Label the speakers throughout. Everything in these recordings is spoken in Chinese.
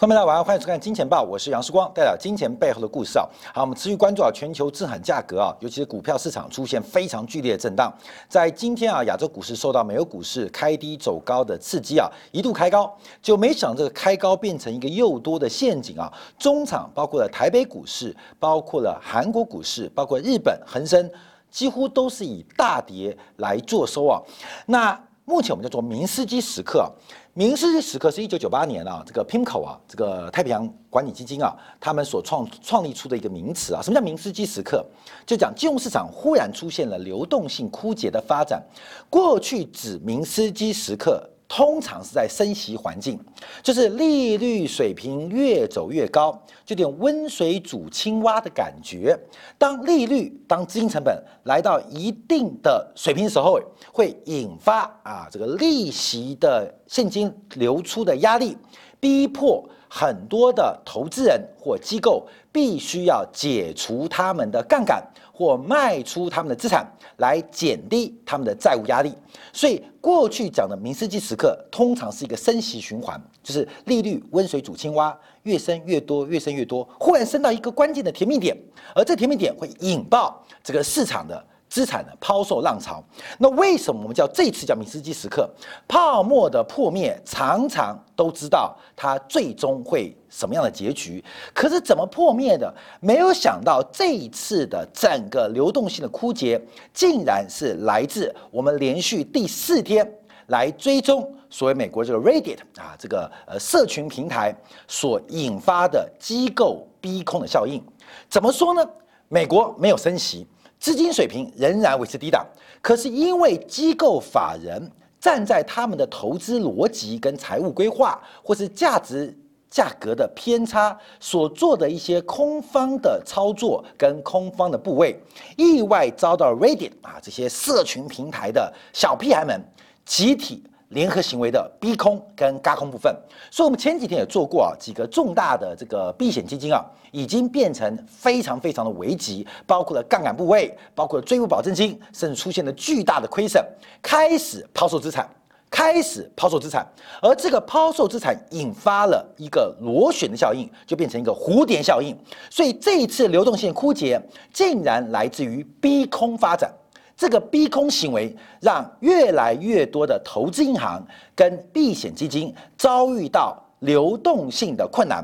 Speaker 1: 欢迎大家晚上欢迎收看《金钱报》，我是杨世光，带来金钱背后的故事啊。好，我们持续关注啊，全球资产价格啊，尤其是股票市场出现非常剧烈的震荡。在今天啊，亚洲股市受到美国股市开低走高的刺激啊，一度开高，就没想这个开高变成一个诱多的陷阱啊。中场包括了台北股市，包括了韩国股市，包括日本恒生，几乎都是以大跌来做收啊。那目前我们叫做明斯基时刻。明斯基时刻是一九九八年啊，这个 PIMCO 啊，这个太平洋管理基金啊，他们所创创立出的一个名词啊。什么叫明斯基时刻？就讲金融市场忽然出现了流动性枯竭的发展。过去指明斯基时刻。通常是在升息环境，就是利率水平越走越高，就有点温水煮青蛙的感觉。当利率、当资金成本来到一定的水平时候，会引发啊这个利息的现金流出的压力，逼迫很多的投资人或机构必须要解除他们的杠杆。或卖出他们的资产来减低他们的债务压力，所以过去讲的明斯基时刻通常是一个升息循环，就是利率温水煮青蛙，越升越多，越升越多，忽然升到一个关键的甜蜜点，而这甜蜜点会引爆这个市场的。资产的抛售浪潮，那为什么我们叫这次叫米斯基时刻？泡沫的破灭常常都知道它最终会什么样的结局，可是怎么破灭的？没有想到这一次的整个流动性的枯竭，竟然是来自我们连续第四天来追踪所谓美国这个 Reddit 啊这个呃社群平台所引发的机构逼空的效应。怎么说呢？美国没有升息。资金水平仍然维持低档，可是因为机构法人站在他们的投资逻辑跟财务规划，或是价值价格的偏差所做的一些空方的操作跟空方的部位，意外遭到 Reddit 啊这些社群平台的小屁孩们集体。联合行为的逼空跟嘎空部分，所以我们前几天也做过啊，几个重大的这个避险基金啊，已经变成非常非常的危急，包括了杠杆部位，包括了追付保证金，甚至出现了巨大的亏损，开始抛售资产，开始抛售资产，而这个抛售资产引发了一个螺旋的效应，就变成一个蝴蝶效应，所以这一次流动性枯竭，竟然来自于逼空发展。这个逼空行为让越来越多的投资银行跟避险基金遭遇到流动性的困难，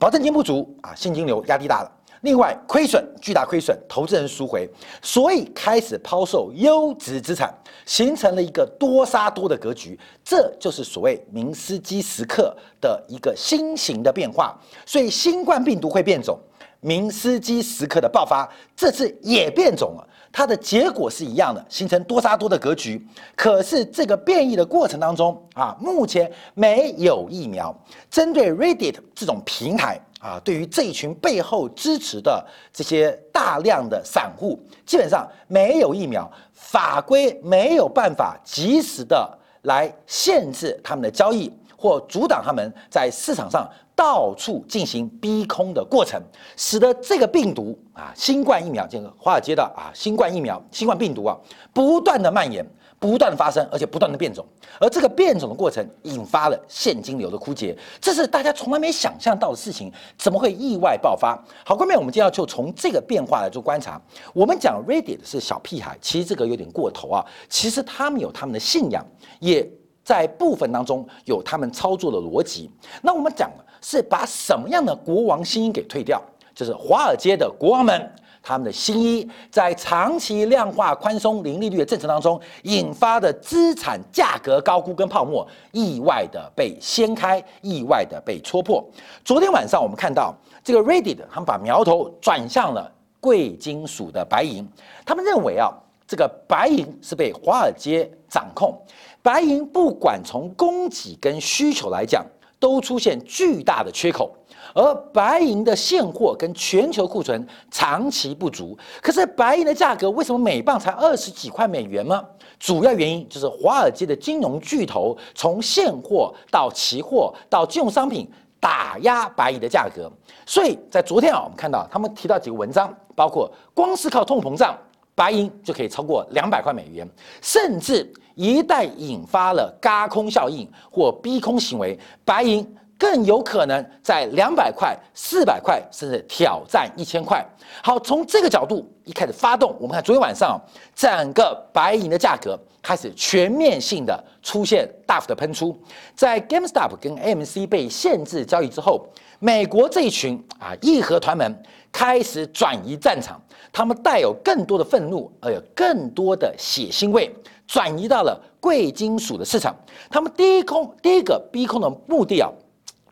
Speaker 1: 保证金不足啊，现金流压力大了。另外，亏损巨大，亏损，投资人赎回，所以开始抛售优质资产，形成了一个多杀多的格局。这就是所谓明斯基时刻的一个新型的变化。所以，新冠病毒会变种，明斯基时刻的爆发，这次也变种了。它的结果是一样的，形成多杀多的格局。可是这个变异的过程当中啊，目前没有疫苗针对 Reddit 这种平台啊，对于这一群背后支持的这些大量的散户，基本上没有疫苗，法规没有办法及时的来限制他们的交易或阻挡他们在市场上。到处进行逼空的过程，使得这个病毒啊，新冠疫苗这个华尔街的啊，新冠疫苗、新冠病毒啊，不断的蔓延，不断的发生，而且不断的变种。而这个变种的过程，引发了现金流的枯竭，这是大家从来没想象到的事情，怎么会意外爆发？好，后面我们就要就从这个变化来做观察。我们讲 Reddit 是小屁孩，其实这个有点过头啊。其实他们有他们的信仰，也在部分当中有他们操作的逻辑。那我们讲。是把什么样的国王新衣给退掉？就是华尔街的国王们，他们的新衣在长期量化宽松零利率的政策当中引发的资产价格高估跟泡沫，意外的被掀开，意外的被戳破。昨天晚上我们看到这个 Reddit，他们把苗头转向了贵金属的白银，他们认为啊，这个白银是被华尔街掌控，白银不管从供给跟需求来讲。都出现巨大的缺口，而白银的现货跟全球库存长期不足。可是白银的价格为什么每磅才二十几块美元吗？主要原因就是华尔街的金融巨头从现货到期货到金融商品打压白银的价格。所以在昨天啊，我们看到他们提到几个文章，包括光是靠通膨胀，白银就可以超过两百块美元，甚至。一旦引发了嘎空效应或逼空行为，白银更有可能在两百块、四百块，甚至挑战一千块。好，从这个角度一开始发动，我们看昨天晚上整个白银的价格开始全面性的出现大幅的喷出。在 GameStop 跟 AMC 被限制交易之后，美国这一群啊义和团们开始转移战场，他们带有更多的愤怒，而有更多的血腥味，转移到了贵金属的市场。他们第一空第一个逼空的目的啊，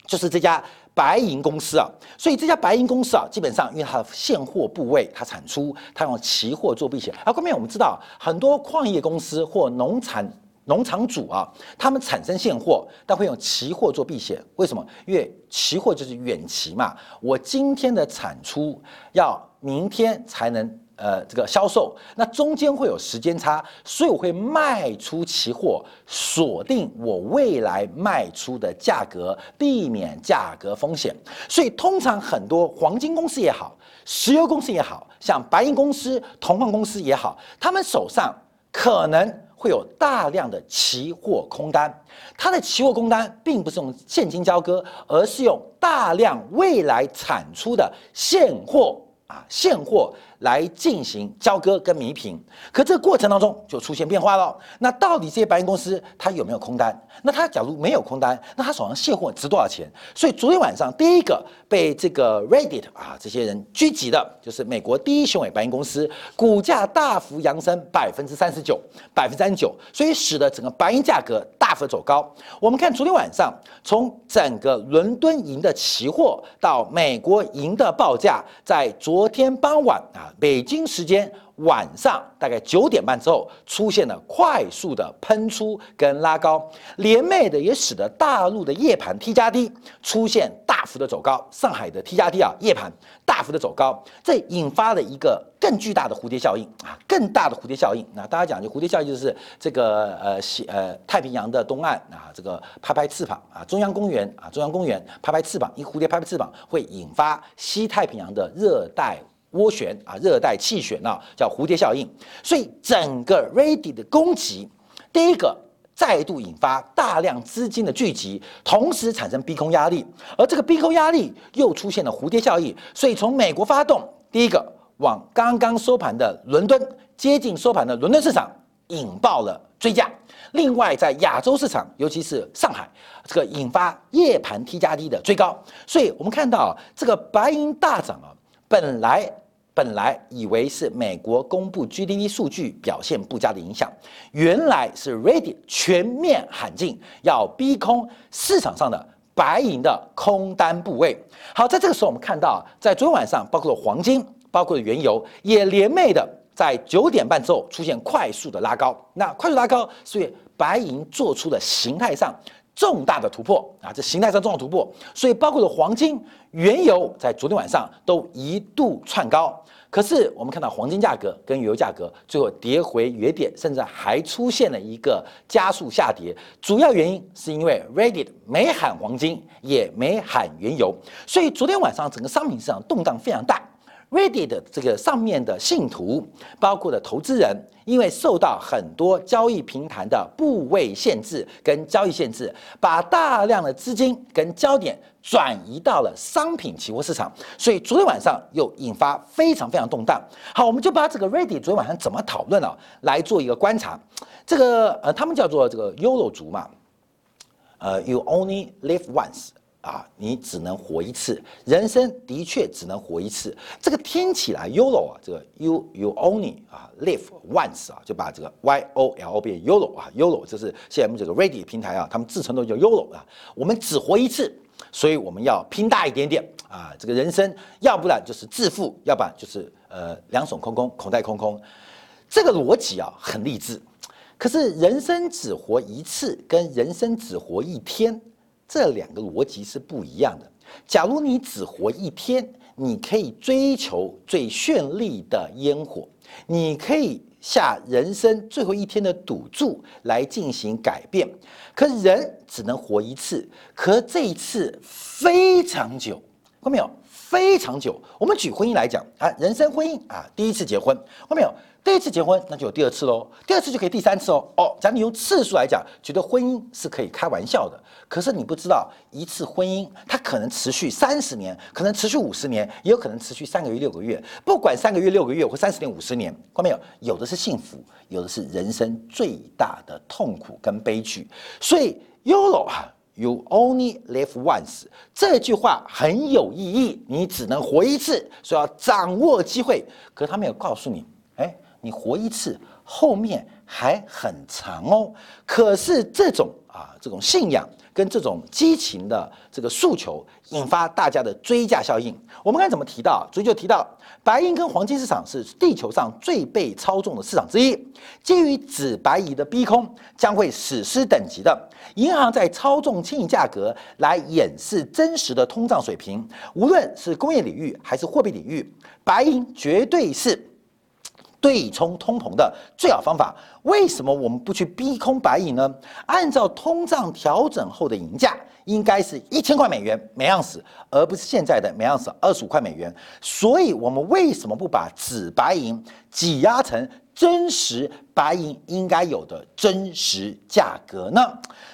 Speaker 1: 就是这家。白银公司啊，所以这家白银公司啊，基本上因为它的现货部位，它产出，它用期货做避险。而后面我们知道，很多矿业公司或农产农场主啊，他们产生现货，但会用期货做避险。为什么？因为期货就是远期嘛，我今天的产出要明天才能。呃，这个销售那中间会有时间差，所以我会卖出期货，锁定我未来卖出的价格，避免价格风险。所以通常很多黄金公司也好，石油公司也好像白银公司、铜矿公司也好，他们手上可能会有大量的期货空单。它的期货空单并不是用现金交割，而是用大量未来产出的现货啊，现货。来进行交割跟弥平，可这个过程当中就出现变化了。那到底这些白银公司它有没有空单？那它假如没有空单，那它手上现货值多少钱？所以昨天晚上第一个被这个 Reddit 啊这些人狙击的，就是美国第一雄伟白银公司，股价大幅扬升百分之三十九，百分之三十九，所以使得整个白银价格大幅走高。我们看昨天晚上，从整个伦敦银的期货到美国银的报价，在昨天傍晚啊。北京时间晚上大概九点半之后，出现了快速的喷出跟拉高，连袂的也使得大陆的夜盘 T 加 D 出现大幅的走高，上海的 T 加 D 啊夜盘大幅的走高，这引发了一个更巨大的蝴蝶效应啊，更大的蝴蝶效应。那大家讲就蝴蝶效应就是这个呃西呃太平洋的东岸啊，这个拍拍翅膀啊，中央公园啊，中央公园拍拍翅膀，一蝴蝶拍拍翅膀会引发西太平洋的热带。涡旋啊，热带气旋啊，叫蝴蝶效应。所以整个 Ready 的攻击，第一个再度引发大量资金的聚集，同时产生逼空压力，而这个逼空压力又出现了蝴蝶效应。所以从美国发动，第一个往刚刚收盘的伦敦接近收盘的伦敦市场引爆了追价。另外在亚洲市场，尤其是上海，这个引发夜盘 T 加 D 的追高。所以我们看到这个白银大涨啊。本来本来以为是美国公布 GDP 数据表现不佳的影响，原来是 Ready 全面喊进，要逼空市场上的白银的空单部位。好，在这个时候我们看到，在昨天晚上，包括黄金，包括原油，也连袂的在九点半之后出现快速的拉高。那快速拉高，所以白银做出的形态上。重大的突破啊！这形态上重大突破，所以包括了黄金、原油，在昨天晚上都一度窜高。可是我们看到黄金价格跟原油价格最后跌回原点，甚至还出现了一个加速下跌。主要原因是因为 Reddit 没喊黄金，也没喊原油，所以昨天晚上整个商品市场动荡非常大。Reddit 这个上面的信徒，包括的投资人，因为受到很多交易平台的部位限制跟交易限制，把大量的资金跟焦点转移到了商品期货市场，所以昨天晚上又引发非常非常动荡。好，我们就把这个 Reddit 昨天晚上怎么讨论啊，来做一个观察。这个呃，他们叫做这个 Yolo 族嘛，呃，You only live once。啊，你只能活一次，人生的确只能活一次。这个听起来 YOLO 啊，这个 You You Only 啊，Live Once 啊，就把这个 Y O L O 变 YOLO 啊，YOLO 就是现在我们这个 Ready 平台啊，他们自称都叫 YOLO 啊。我们只活一次，所以我们要拼大一点点啊。这个人生要不然就是致富，要不然就是呃两手空空，口袋空空。这个逻辑啊很励志，可是人生只活一次，跟人生只活一天。这两个逻辑是不一样的。假如你只活一天，你可以追求最绚丽的烟火，你可以下人生最后一天的赌注来进行改变。可人只能活一次，可这一次非常久，看到没有？非常久。我们举婚姻来讲啊，人生婚姻啊，第一次结婚，看到没有？第一次结婚，那就有第二次喽，第二次就可以第三次哦。哦，假如你用次数来讲，觉得婚姻是可以开玩笑的。可是你不知道，一次婚姻它可能持续三十年，可能持续五十年，也有可能持续三个月、六个月。不管三个月、六个月或三十年、五十年，看到没有？有的是幸福，有的是人生最大的痛苦跟悲剧。所以 YOLO，you only live once，这句话很有意义。你只能活一次，所以要掌握机会。可是他没有告诉你，你活一次，后面还很长哦。可是这种啊，这种信仰。跟这种激情的这个诉求引发大家的追价效应。我们刚才怎么提到，所以就提到白银跟黄金市场是地球上最被操纵的市场之一。基于紫白银的逼空，将会史诗等级的银行在操纵轻银价格来掩饰真实的通胀水平。无论是工业领域还是货币领域，白银绝对是。对冲通膨的最好方法，为什么我们不去逼空白银呢？按照通胀调整后的银价，应该是一千块美元每盎司，而不是现在的每盎司二十五块美元。所以，我们为什么不把纸白银挤压成真实白银应该有的真实价格呢？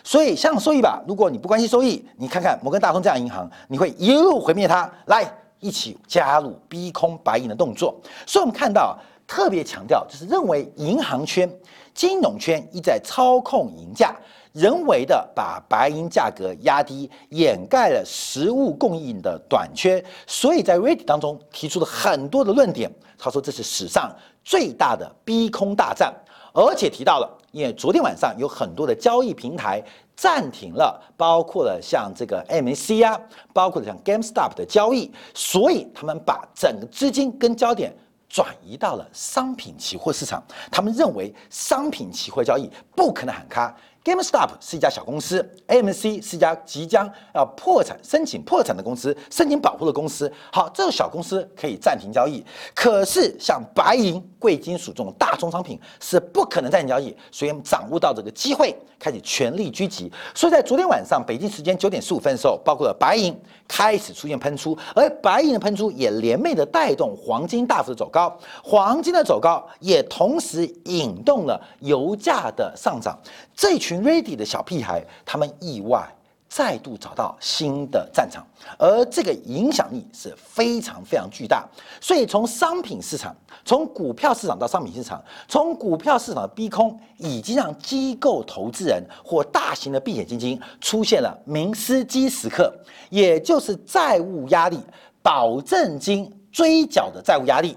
Speaker 1: 所以，像收益吧，如果你不关心收益，你看看摩根大通这样银行，你会一路毁灭它。来，一起加入逼空白银的动作。所以，我们看到。特别强调，就是认为银行圈、金融圈一再操控银价，人为的把白银价格压低，掩盖了实物供应的短缺。所以在 Ready 当中提出了很多的论点，他说这是史上最大的逼空大战，而且提到了，因为昨天晚上有很多的交易平台暂停了，包括了像这个 MAC 啊，包括了像 GameStop 的交易，所以他们把整个资金跟焦点。转移到了商品期货市场，他们认为商品期货交易不可能喊卡。GameStop 是一家小公司，AMC 是一家即将要破产、申请破产的公司，申请保护的公司。好，这个小公司可以暂停交易，可是像白银、贵金属这种大宗商品是不可能暂停交易。所以我们掌握到这个机会，开始全力狙击。所以在昨天晚上北京时间九点十五分的时候，包括了白银开始出现喷出，而白银的喷出也连袂的带动黄金大幅的走高，黄金的走高也同时引动了油价的上涨。这群 Ready 的小屁孩，他们意外再度找到新的战场，而这个影响力是非常非常巨大。所以从商品市场，从股票市场到商品市场，从股票市场的逼空，已经让机构投资人或大型的避险基金出现了明斯基时刻，也就是债务压力、保证金追缴的债务压力，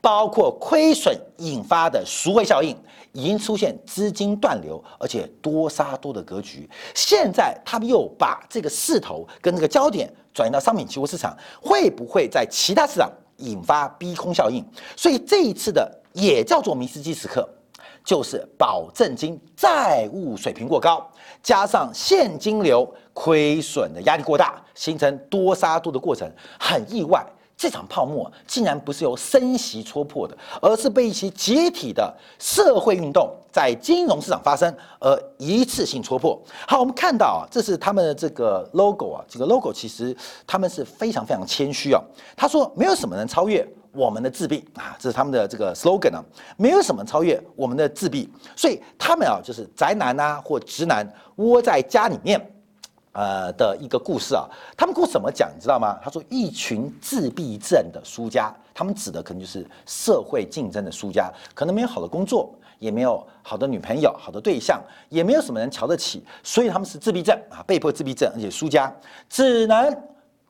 Speaker 1: 包括亏损引发的赎回效应。已经出现资金断流，而且多杀多的格局。现在他们又把这个势头跟这个焦点转移到商品期货市场，会不会在其他市场引发逼空效应？所以这一次的也叫做迷斯基时刻，就是保证金债务水平过高，加上现金流亏损的压力过大，形成多杀多的过程，很意外。这场泡沫竟然不是由升息戳破的，而是被一些集体的社会运动在金融市场发生而一次性戳破。好，我们看到啊，这是他们的这个 logo 啊，这个 logo 其实他们是非常非常谦虚啊。他说没有什么能超越我们的自闭啊，这是他们的这个 slogan 啊，没有什么超越我们的自闭。所以他们啊，就是宅男啊或直男窝在家里面。呃的一个故事啊，他们故事怎么讲，你知道吗？他说，一群自闭症的输家，他们指的可能就是社会竞争的输家，可能没有好的工作，也没有好的女朋友、好的对象，也没有什么人瞧得起，所以他们是自闭症啊，被迫自闭症，而且输家只能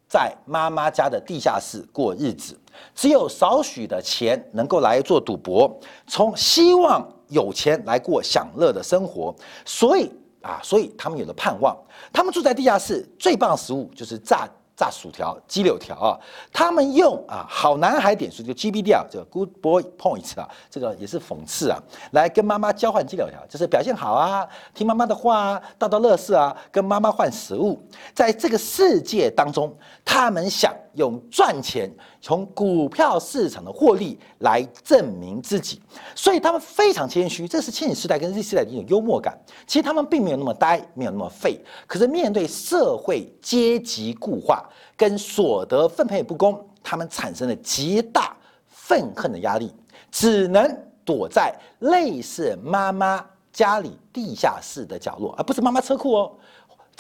Speaker 1: 在妈妈家的地下室过日子，只有少许的钱能够来做赌博，从希望有钱来过享乐的生活，所以。啊，所以他们有了盼望。他们住在地下室，最棒的食物就是炸炸薯条、鸡柳条啊。他们用啊好男孩点数，就 GBD 啊，这个 Good Boy Points 啊，这个也是讽刺啊，来跟妈妈交换鸡柳条，就是表现好啊，听妈妈的话啊，倒倒乐事啊，跟妈妈换食物。在这个世界当中，他们想。用赚钱从股票市场的获利来证明自己，所以他们非常谦虚。这是千禧世代跟 Z 世代的一种幽默感。其实他们并没有那么呆，没有那么废。可是面对社会阶级固化跟所得分配不公，他们产生了极大愤恨的压力，只能。躲在类似妈妈家里地下室的角落，而不是妈妈车库哦。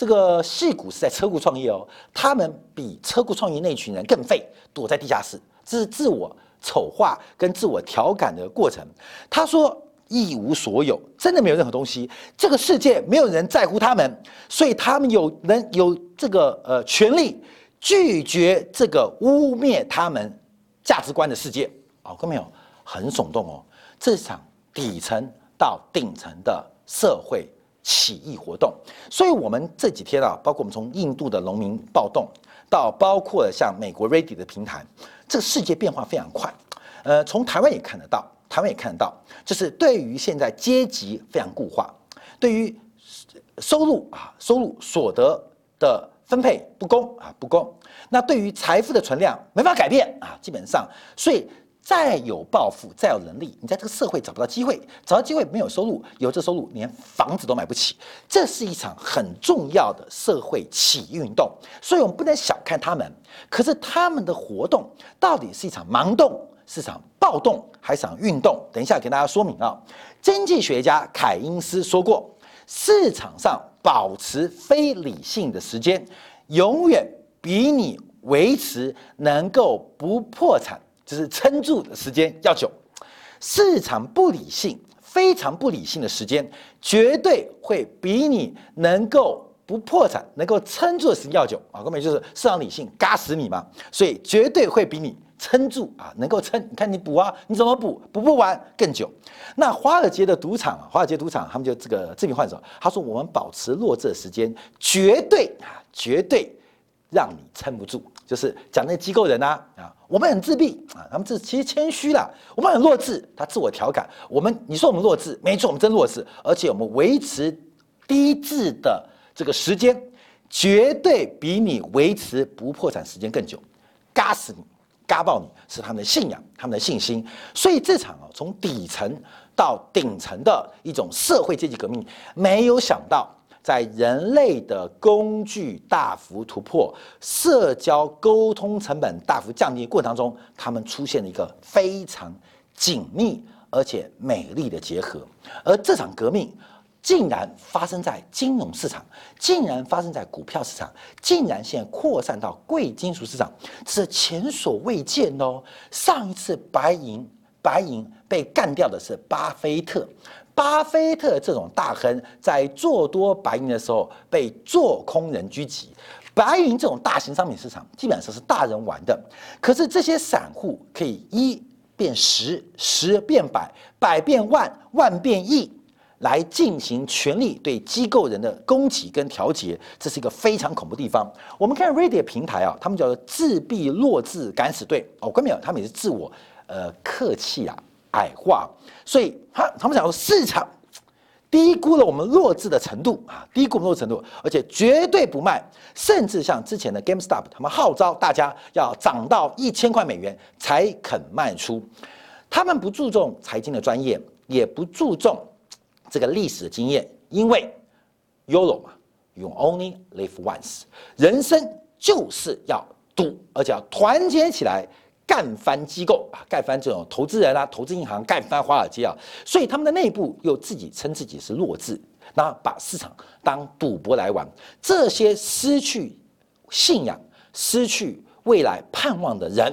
Speaker 1: 这个戏骨是在车库创业哦，他们比车库创业那群人更废，躲在地下室，这是自我丑化跟自我调侃的过程。他说一无所有，真的没有任何东西，这个世界没有人在乎他们，所以他们有能有这个呃权利拒绝这个污蔑他们价值观的世界。哦，看没有？很耸动哦，这场底层到顶层的社会。起义活动，所以我们这几天啊，包括我们从印度的农民暴动，到包括像美国 Ready 的平台，这个世界变化非常快。呃，从台湾也看得到，台湾也看得到，就是对于现在阶级非常固化，对于收入啊、收入所得的分配不公啊、不公，那对于财富的存量没法改变啊，基本上，所以。再有抱负，再有能力，你在这个社会找不到机会，找到机会没有收入，有这收入连房子都买不起。这是一场很重要的社会起运动，所以我们不能小看他们。可是他们的活动到底是一场盲动，是场暴动，还是场运动？等一下给大家说明啊。经济学家凯因斯说过，市场上保持非理性的时间，永远比你维持能够不破产。就是撑住的时间要久，市场不理性、非常不理性的时间，绝对会比你能够不破产、能够撑住的时间要久啊！根本就是市场理性嘎死你嘛，所以绝对会比你撑住啊，能够撑。你看你补啊，你怎么补？补不完更久。那华尔街的赌场，华尔街赌场他们就这个这名患者，他说我们保持弱智的时间，绝对啊，绝对让你撑不住。就是讲那机构人呐啊，我们很自闭啊，他们这其实谦虚了。我们很弱智，他自我调侃。我们你说我们弱智，没错，我们真弱智，而且我们维持低质的这个时间，绝对比你维持不破产时间更久。嘎死你，嘎爆你，是他们的信仰，他们的信心。所以这场啊，从底层到顶层的一种社会阶级革命，没有想到。在人类的工具大幅突破、社交沟通成本大幅降低过程当中，他们出现了一个非常紧密而且美丽的结合。而这场革命竟然发生在金融市场，竟然发生在股票市场，竟然现在扩散到贵金属市场，这是前所未见哦。上一次白银白银被干掉的是巴菲特。巴菲特这种大亨在做多白银的时候被做空人狙击，白银这种大型商品市场基本上是大人玩的，可是这些散户可以一变十，十变百，百变万，万变亿，来进行全力对机构人的攻击跟调节，这是一个非常恐怖的地方。我们看 Reddit 平台啊，他们叫做自闭弱智敢死队哦，关没有？他们也是自我呃客气啊。矮化，所以他他们讲说市场低估了我们弱智的程度啊，低估我们弱智程度，而且绝对不卖，甚至像之前的 GameStop，他们号召大家要涨到一千块美元才肯卖出。他们不注重财经的专业，也不注重这个历史的经验，因为 YOLO 嘛，You only live once，人生就是要赌，而且要团结起来。干翻机构啊，干翻这种投资人啊，投资银行，干翻华尔街啊，所以他们的内部又自己称自己是弱智，那把市场当赌博来玩。这些失去信仰、失去未来盼望的人，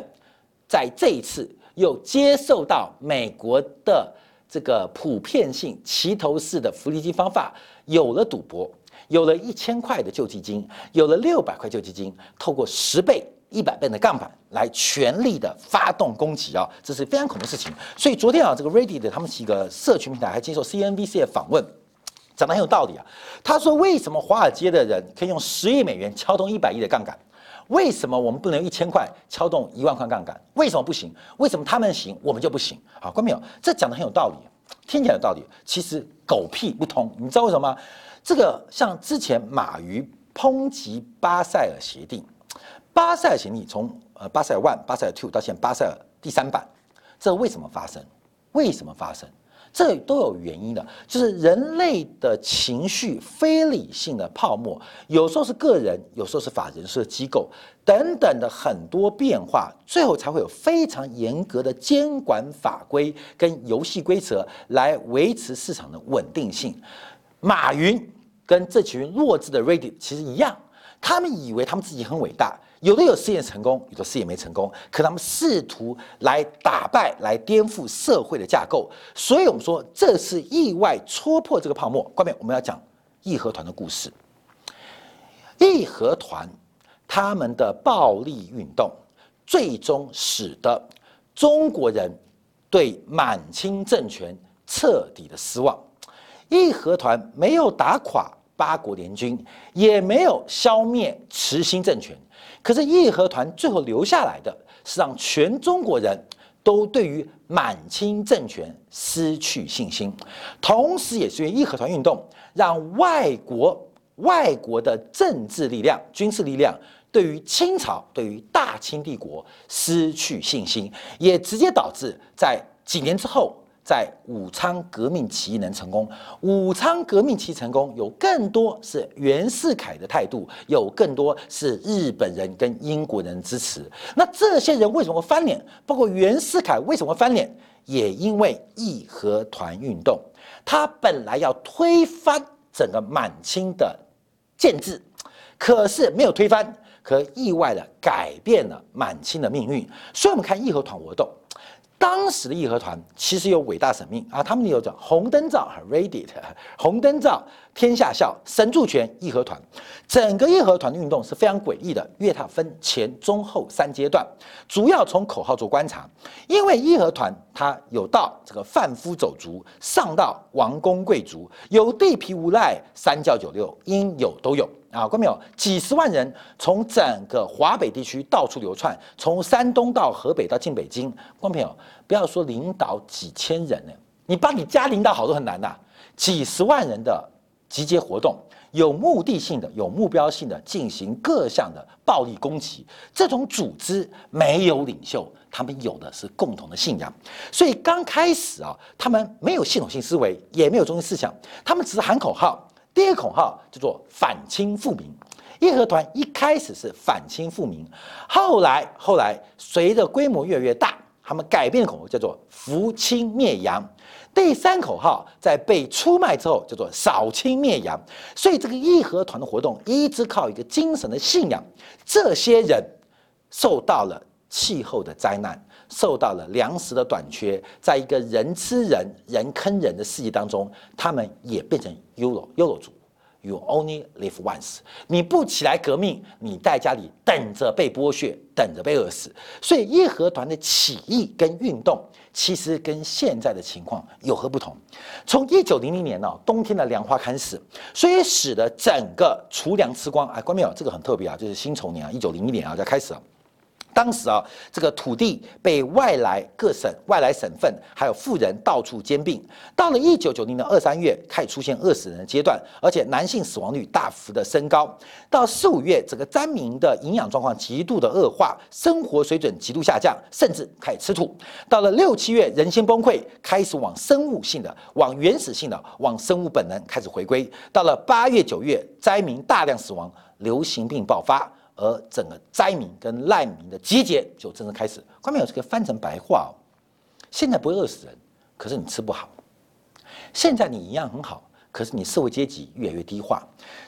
Speaker 1: 在这一次又接受到美国的这个普遍性齐头式的福利金方法，有了赌博，有了一千块的救济金，有了六百块救济金，透过十倍。一百倍的杠杆来全力的发动攻击啊，这是非常恐怖的事情。所以昨天啊，这个 Reddit 他们是一个社群平台，还接受 CNBC 的访问，讲的很有道理啊。他说，为什么华尔街的人可以用十亿美元敲动一百亿的杠杆？为什么我们不能用一千块敲动一万块杠杆？为什么不行？为什么他们行，我们就不行？好，关没有？这讲的很有道理，听起来有道理。其实狗屁不通，你知道为什么吗？这个像之前马云抨击巴塞尔协定。巴塞尔协议从呃巴塞尔 One、巴塞尔 Two 到现在巴塞尔第三版，这为什么发生？为什么发生？这都有原因的，就是人类的情绪非理性的泡沫，有时候是个人，有时候是法人，是机构等等的很多变化，最后才会有非常严格的监管法规跟游戏规则来维持市场的稳定性。马云跟这群弱智的 Reddit 其实一样，他们以为他们自己很伟大。有的有试验成功，有的试验没成功，可他们试图来打败、来颠覆社会的架构，所以我们说这是意外戳破这个泡沫。关面我们要讲义和团的故事。义和团他们的暴力运动，最终使得中国人对满清政权彻底的失望。义和团没有打垮八国联军，也没有消灭慈禧政权。可是义和团最后留下来的是让全中国人都对于满清政权失去信心，同时也是因为义和团运动让外国外国的政治力量、军事力量对于清朝、对于大清帝国失去信心，也直接导致在几年之后。在武昌革命起义能成功，武昌革命起义成功有更多是袁世凯的态度，有更多是日本人跟英国人支持。那这些人为什么翻脸？包括袁世凯为什么翻脸？也因为义和团运动，他本来要推翻整个满清的建制，可是没有推翻，可意外的改变了满清的命运。所以，我们看义和团活动。当时的义和团其实有伟大使命啊，他们有着红灯照，red it，红灯照，天下笑，神助拳，义和团。整个义和团的运动是非常诡异的，因为它分前、中、后三阶段，主要从口号做观察。因为义和团它有到这个贩夫走卒，上到王公贵族，有地痞无赖，三教九流，应有都有。啊，看没有？几十万人从整个华北地区到处流窜，从山东到河北到进北京。观众朋友，不要说领导几千人呢，你把你家领导好都很难呐。几十万人的集结活动，有目的性的、有目标性的进行各项的暴力攻击。这种组织没有领袖，他们有的是共同的信仰。所以刚开始啊，他们没有系统性思维，也没有中心思想，他们只是喊口号。第一个口号叫做反清复明，义和团一开始是反清复明，后来后来随着规模越来越大，他们改变口号叫做扶清灭洋。第三口号在被出卖之后叫做扫清灭洋。所以这个义和团的活动一直靠一个精神的信仰。这些人受到了气候的灾难，受到了粮食的短缺，在一个人吃人人坑人的世界当中，他们也变成。YOLO，YOLO 族，You only live once。你不起来革命，你在家里等着被剥削，等着被饿死。所以义和团的起义跟运动，其实跟现在的情况有何不同？从一九零零年呢，冬天的粮花开始，所以使得整个储粮吃光。哎，关没有？这个很特别啊，就是辛丑年啊，一九零一年啊，就开始了。当时啊，这个土地被外来各省、外来省份还有富人到处兼并。到了一九九零年二三月，开始出现饿死人的阶段，而且男性死亡率大幅的升高。到四五月，整个灾民的营养状况极度的恶化，生活水准极度下降，甚至开始吃土。到了六七月，人心崩溃，开始往生物性的、往原始性的、往生物本能开始回归。到了八月九月，灾民大量死亡，流行病爆发。而整个灾民跟难民的集结就正式开始。后面有这个翻成白话哦，现在不会饿死人，可是你吃不好；现在你营养很好，可是你社会阶级越来越低化；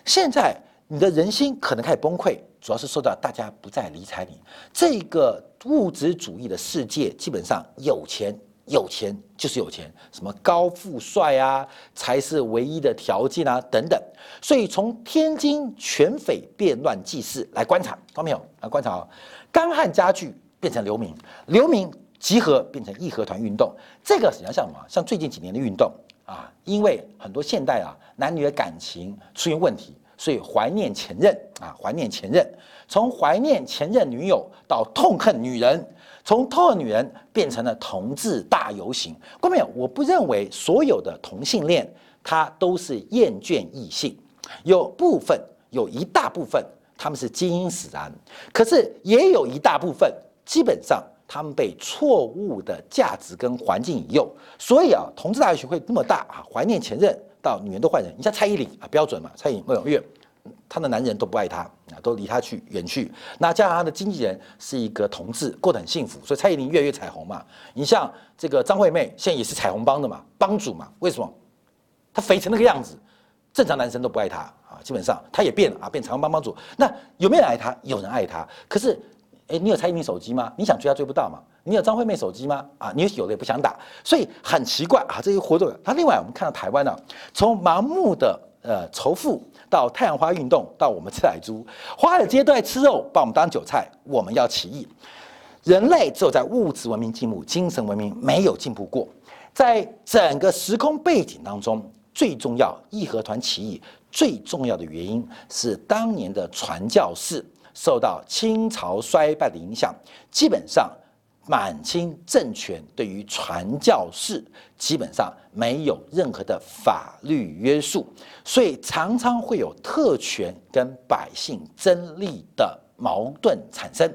Speaker 1: 现在你的人心可能开始崩溃，主要是受到大家不再理睬你。这个物质主义的世界，基本上有钱。有钱就是有钱，什么高富帅啊，才是唯一的条件啊，等等。所以从天津全匪变乱记事来观察，看到没有？来观察啊，干旱家具变成流民，流民集合变成义和团运动。这个实际上像什么？像最近几年的运动啊，因为很多现代啊男女的感情出现问题，所以怀念前任啊，怀念前任。从怀念前任女友到痛恨女人。从偷女人变成了同志大游行，各位朋友，我不认为所有的同性恋他都是厌倦异性，有部分有一大部分他们是基因使然，可是也有一大部分基本上他们被错误的价值跟环境引诱，所以啊，同志大学会那么大啊，怀念前任到女人都换人。你像蔡依林啊，标准嘛，蔡依林没有因为她的男人都不爱她啊，都离她去远去。那加上她的经纪人是一个同志，过得很幸福，所以蔡依林越来越彩虹嘛。你像这个张惠妹，现在也是彩虹帮的嘛，帮主嘛。为什么？她肥成那个样子，正常男生都不爱她啊，基本上她也变了啊，变彩虹帮帮主。那有没有人爱她？有人爱她，可是。哎，你有蔡依林手机吗？你想追她追不到吗？你有张惠妹手机吗？啊，你有的也不想打，所以很奇怪啊。这些活动，那另外我们看到台湾呢，从盲目的呃仇富到太阳花运动，到我们吃奶猪，华尔街都在吃肉，把我们当韭菜。我们要起义，人类只有在物质文明进步，精神文明没有进步过。在整个时空背景当中，最重要义和团起义最重要的原因是当年的传教士。受到清朝衰败的影响，基本上满清政权对于传教士基本上没有任何的法律约束，所以常常会有特权跟百姓争利的矛盾产生，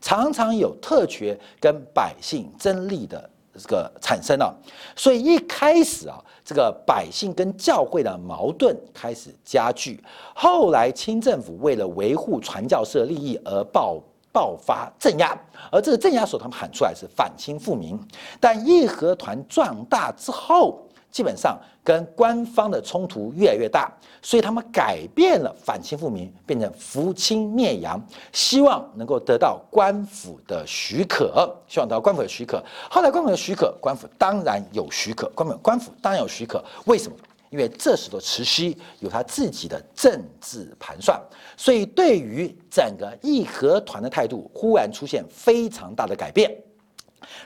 Speaker 1: 常常有特权跟百姓争利的。这个产生了，所以一开始啊，这个百姓跟教会的矛盾开始加剧。后来清政府为了维护传教士的利益而爆爆发镇压，而这个镇压所他们喊出来是反清复明。但义和团壮大之后。基本上跟官方的冲突越来越大，所以他们改变了反清复明，变成扶清灭洋，希望能够得到官府的许可，希望得到官府的许可。后来官府的许可，官府当然有许可，官府官府当然有许可。为什么？因为这时的慈禧有他自己的政治盘算，所以对于整个义和团的态度忽然出现非常大的改变。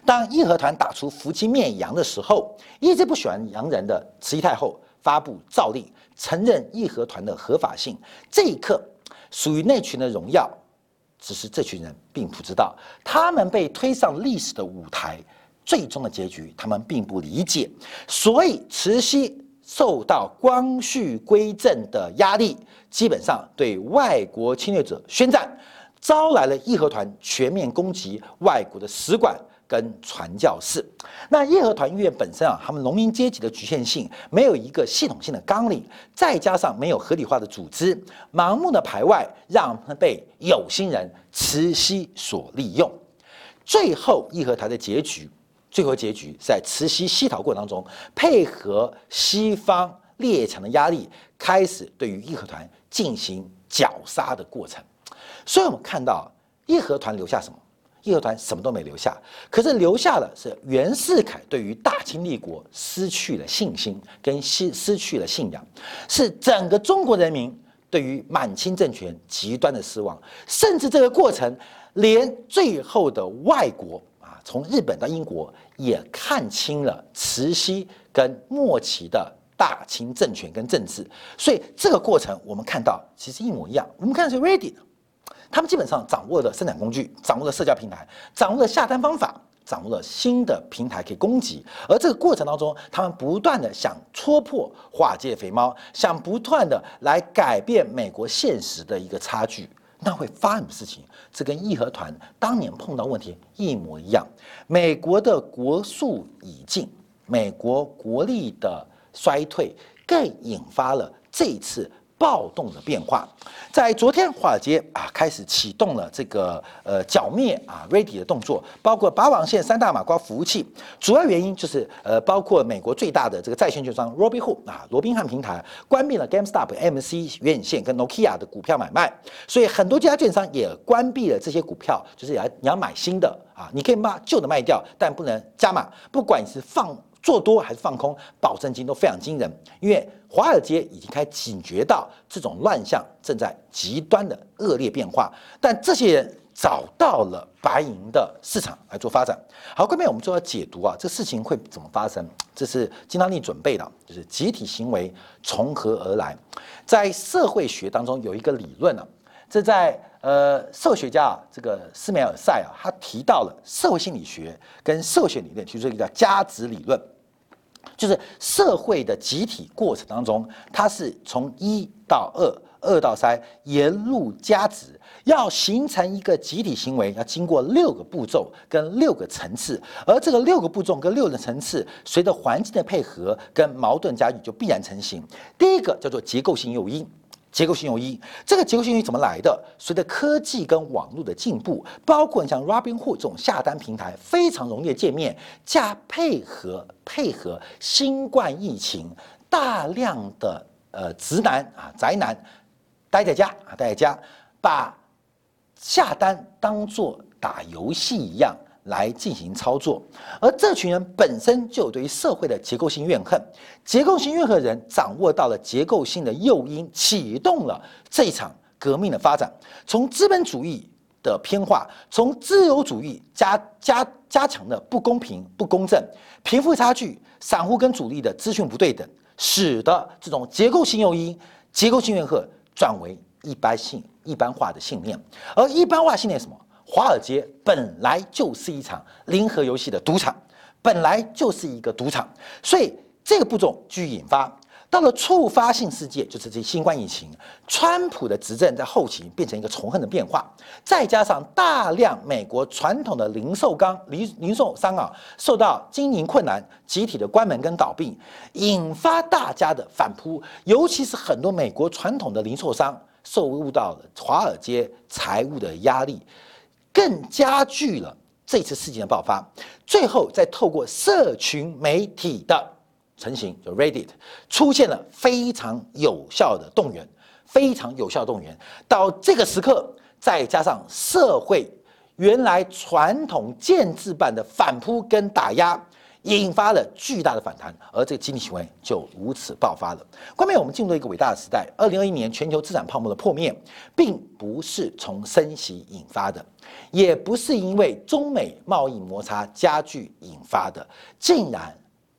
Speaker 1: 当义和团打出扶清灭洋的时候，一直不喜欢洋人的慈禧太后发布诏令，承认义和团的合法性。这一刻，属于那群的荣耀，只是这群人并不知道，他们被推上历史的舞台，最终的结局他们并不理解。所以，慈禧受到光绪归政的压力，基本上对外国侵略者宣战，招来了义和团全面攻击外国的使馆。跟传教士，那义和团医院本身啊，他们农民阶级的局限性，没有一个系统性的纲领，再加上没有合理化的组织，盲目的排外，让他们被有心人慈禧所利用。最后义和团的结局，最后结局在慈禧西逃过程当中，配合西方列强的压力，开始对于义和团进行绞杀的过程。所以我们看到义和团留下什么？义和团什么都没留下，可是留下的是袁世凯对于大清立国失去了信心，跟失失去了信仰，是整个中国人民对于满清政权极端的失望，甚至这个过程连最后的外国，从日本到英国也看清了慈禧跟末期的大清政权跟政治，所以这个过程我们看到其实一模一样，我们看是 ready 的。他们基本上掌握了生产工具，掌握了社交平台，掌握了下单方法，掌握了新的平台可以攻击。而这个过程当中，他们不断的想戳破华尔街肥猫，想不断的来改变美国现实的一个差距。那会发生什么事情？这跟义和团当年碰到问题一模一样。美国的国速已尽，美国国力的衰退，更引发了这一次。暴动的变化，在昨天华尔街啊开始启动了这个呃剿灭啊 ready 的动作，包括拔网线三大马瓜服务器，主要原因就是呃包括美国最大的这个在线券商 Robinhood 啊罗宾汉平台关闭了 GameStop、MC 远线跟 Nokia 的股票买卖，所以很多家券商也关闭了这些股票，就是要你要买新的啊，你可以把旧的卖掉，但不能加码，不管你是放。做多还是放空，保证金都非常惊人。因为华尔街已经开始警觉到这种乱象正在极端的恶劣变化，但这些人找到了白银的市场来做发展。好，后面我们就要解读啊，这事情会怎么发生？这是金汤力准备的，就是集体行为从何而来？在社会学当中有一个理论呢，这在呃社会学家啊，这个斯梅尔塞啊，他提到了社会心理学跟社会学理论，提出一个叫价值理论。就是社会的集体过程当中，它是从一到二，二到三沿路加值，要形成一个集体行为，要经过六个步骤跟六个层次，而这个六个步骤跟六个层次，随着环境的配合跟矛盾加剧，就必然成型。第一个叫做结构性诱因。结构性诱因，这个结构性诱因怎么来的？随着科技跟网络的进步，包括像 Robinhood 这种下单平台，非常容易见面，加配合配合新冠疫情，大量的呃直男啊宅男待在家啊待在家，把下单当做打游戏一样。来进行操作，而这群人本身就有对于社会的结构性怨恨，结构性怨恨人掌握到了结构性的诱因，启动了这一场革命的发展。从资本主义的偏化，从自由主义加加加强的不公平、不公正、贫富差距、散户跟主力的资讯不对等，使得这种结构性诱因、结构性怨恨转为一般性、一般化的信念。而一般化信念什么？华尔街本来就是一场零和游戏的赌场，本来就是一个赌场，所以这个步骤具引发到了触发性事件，就是这新冠疫情，川普的执政在后期变成一个仇恨的变化，再加上大量美国传统的零售商、零零售商啊受到经营困难，集体的关门跟倒闭，引发大家的反扑，尤其是很多美国传统的零售商受到了华尔街财务的压力。更加剧了这次事件的爆发，最后再透过社群媒体的成型，就 Reddit 出现了非常有效的动员，非常有效动员。到这个时刻，再加上社会原来传统建制版的反扑跟打压。引发了巨大的反弹，而这个经济行为就如此爆发了。关面我们进入一个伟大的时代。二零二一年全球资产泡沫的破灭，并不是从升息引发的，也不是因为中美贸易摩擦加剧引发的，竟然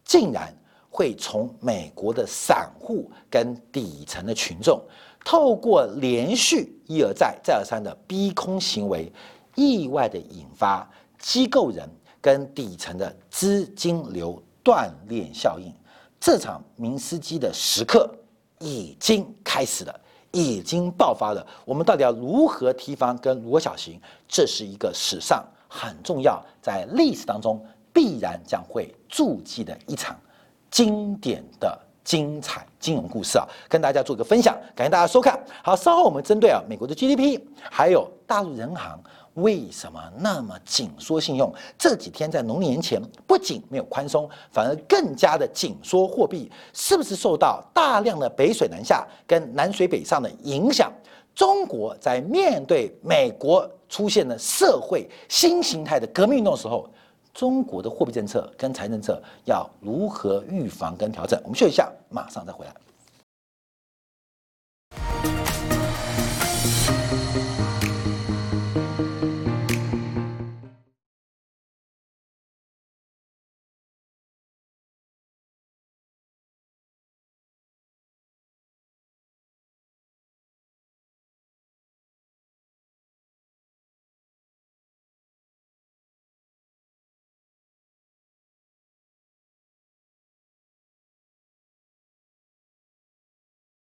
Speaker 1: 竟然会从美国的散户跟底层的群众，透过连续一而再再而三的逼空行为，意外的引发机构人。跟底层的资金流断裂效应，这场明斯基的时刻已经开始了，已经爆发了。我们到底要如何提防跟如何小心？这是一个史上很重要，在历史当中必然将会注记的一场经典的精彩金融故事啊！跟大家做一个分享，感谢大家收看。好，稍后我们针对啊美国的 GDP，还有大陆人行。为什么那么紧缩信用？这几天在农历年前，不仅没有宽松，反而更加的紧缩货币，是不是受到大量的北水南下跟南水北上的影响？中国在面对美国出现了社会新形态的革命运动时候，中国的货币政策跟财政政策要如何预防跟调整？我们休息一下，马上再回来。